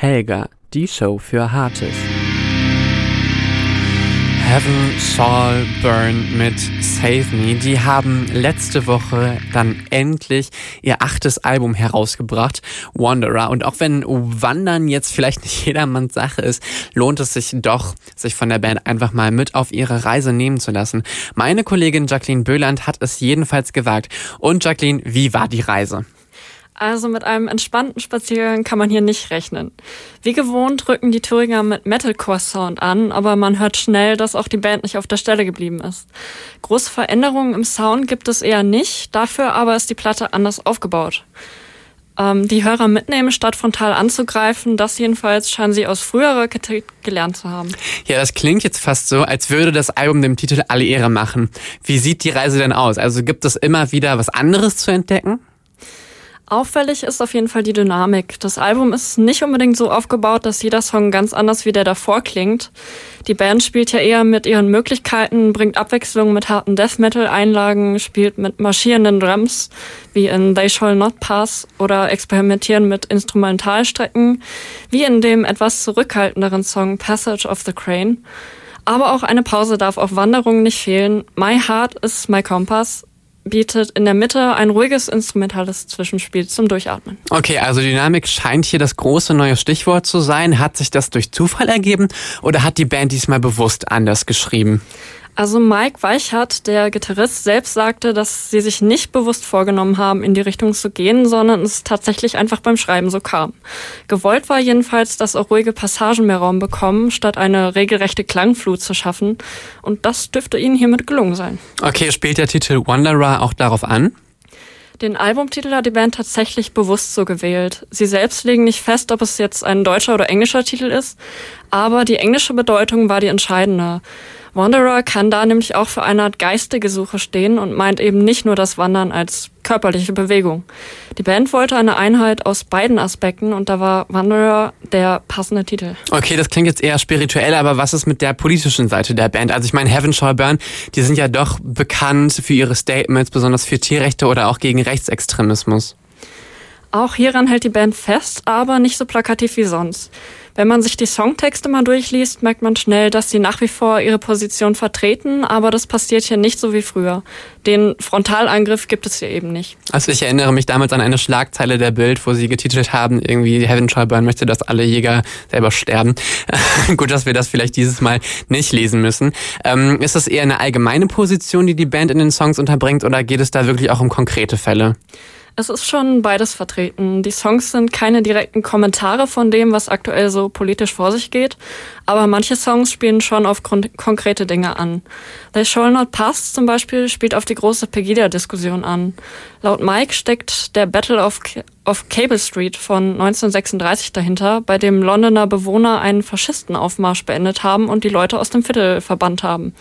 Helga, die Show für Hartes. Heaven Shall Burn mit Save Me. Die haben letzte Woche dann endlich ihr achtes Album herausgebracht, Wanderer. Und auch wenn Wandern jetzt vielleicht nicht jedermanns Sache ist, lohnt es sich doch, sich von der Band einfach mal mit auf ihre Reise nehmen zu lassen. Meine Kollegin Jacqueline Böhland hat es jedenfalls gewagt. Und Jacqueline, wie war die Reise? Also mit einem entspannten Spaziergang kann man hier nicht rechnen. Wie gewohnt rücken die Thüringer mit Metalcore-Sound an, aber man hört schnell, dass auch die Band nicht auf der Stelle geblieben ist. Große Veränderungen im Sound gibt es eher nicht, dafür aber ist die Platte anders aufgebaut. Ähm, die Hörer mitnehmen, statt frontal anzugreifen, das jedenfalls scheinen sie aus früherer Kritik gelernt zu haben. Ja, das klingt jetzt fast so, als würde das Album dem Titel alle Ehre machen. Wie sieht die Reise denn aus? Also gibt es immer wieder was anderes zu entdecken? Auffällig ist auf jeden Fall die Dynamik. Das Album ist nicht unbedingt so aufgebaut, dass jeder Song ganz anders wie der davor klingt. Die Band spielt ja eher mit ihren Möglichkeiten, bringt Abwechslung mit harten Death Metal Einlagen, spielt mit marschierenden Drums wie in They Shall Not Pass oder experimentieren mit Instrumentalstrecken wie in dem etwas zurückhaltenderen Song Passage of the Crane. Aber auch eine Pause darf auf Wanderungen nicht fehlen. My Heart is My Compass bietet in der Mitte ein ruhiges instrumentales Zwischenspiel zum Durchatmen. Okay, also Dynamik scheint hier das große neue Stichwort zu sein. Hat sich das durch Zufall ergeben oder hat die Band diesmal bewusst anders geschrieben? Also Mike Weichert, der Gitarrist, selbst sagte, dass sie sich nicht bewusst vorgenommen haben, in die Richtung zu gehen, sondern es tatsächlich einfach beim Schreiben so kam. Gewollt war jedenfalls, dass auch ruhige Passagen mehr Raum bekommen, statt eine regelrechte Klangflut zu schaffen. Und das dürfte ihnen hiermit gelungen sein. Okay, spielt der Titel Wanderer auch darauf an? Den Albumtitel hat die Band tatsächlich bewusst so gewählt. Sie selbst legen nicht fest, ob es jetzt ein deutscher oder englischer Titel ist, aber die englische Bedeutung war die entscheidende. Wanderer kann da nämlich auch für eine Art geistige Suche stehen und meint eben nicht nur das Wandern als körperliche Bewegung. Die Band wollte eine Einheit aus beiden Aspekten und da war Wanderer der passende Titel. Okay, das klingt jetzt eher spirituell, aber was ist mit der politischen Seite der Band? Also ich meine, Heaven Shall Burn, die sind ja doch bekannt für ihre Statements, besonders für Tierrechte oder auch gegen Rechtsextremismus. Auch hieran hält die Band fest, aber nicht so plakativ wie sonst. Wenn man sich die Songtexte mal durchliest, merkt man schnell, dass sie nach wie vor ihre Position vertreten, aber das passiert hier nicht so wie früher. Den Frontalangriff gibt es hier eben nicht. Also ich erinnere mich damals an eine Schlagzeile der Bild, wo sie getitelt haben, irgendwie Heaven Shall Burn möchte, dass alle Jäger selber sterben. Gut, dass wir das vielleicht dieses Mal nicht lesen müssen. Ähm, ist das eher eine allgemeine Position, die die Band in den Songs unterbringt, oder geht es da wirklich auch um konkrete Fälle? Es ist schon beides vertreten. Die Songs sind keine direkten Kommentare von dem, was aktuell so politisch vor sich geht, aber manche Songs spielen schon auf konkrete Dinge an. They Shall Not Pass zum Beispiel spielt auf die große Pegida-Diskussion an. Laut Mike steckt der Battle of, of Cable Street von 1936 dahinter, bei dem Londoner Bewohner einen Faschistenaufmarsch beendet haben und die Leute aus dem Viertel verbannt haben.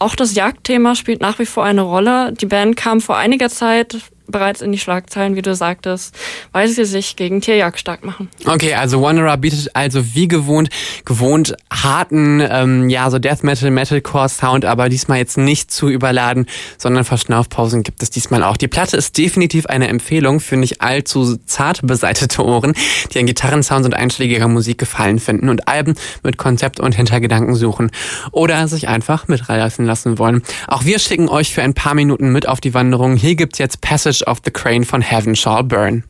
Auch das Jagdthema spielt nach wie vor eine Rolle. Die Band kam vor einiger Zeit bereits in die Schlagzeilen, wie du sagtest, weil sie sich gegen Tierjagd stark machen. Okay, also Wanderer bietet also wie gewohnt, gewohnt harten, ähm, ja, so Death Metal, Metalcore Sound, aber diesmal jetzt nicht zu überladen, sondern Verschnaufpausen gibt es diesmal auch. Die Platte ist definitiv eine Empfehlung für nicht allzu zart beseitete Ohren, die an Gitarrensounds und einschlägiger Musik gefallen finden und Alben mit Konzept und Hintergedanken suchen oder sich einfach mitreißen lassen wollen. Auch wir schicken euch für ein paar Minuten mit auf die Wanderung. Hier gibt's jetzt Passage of the Crane von Heaven Shall Burn.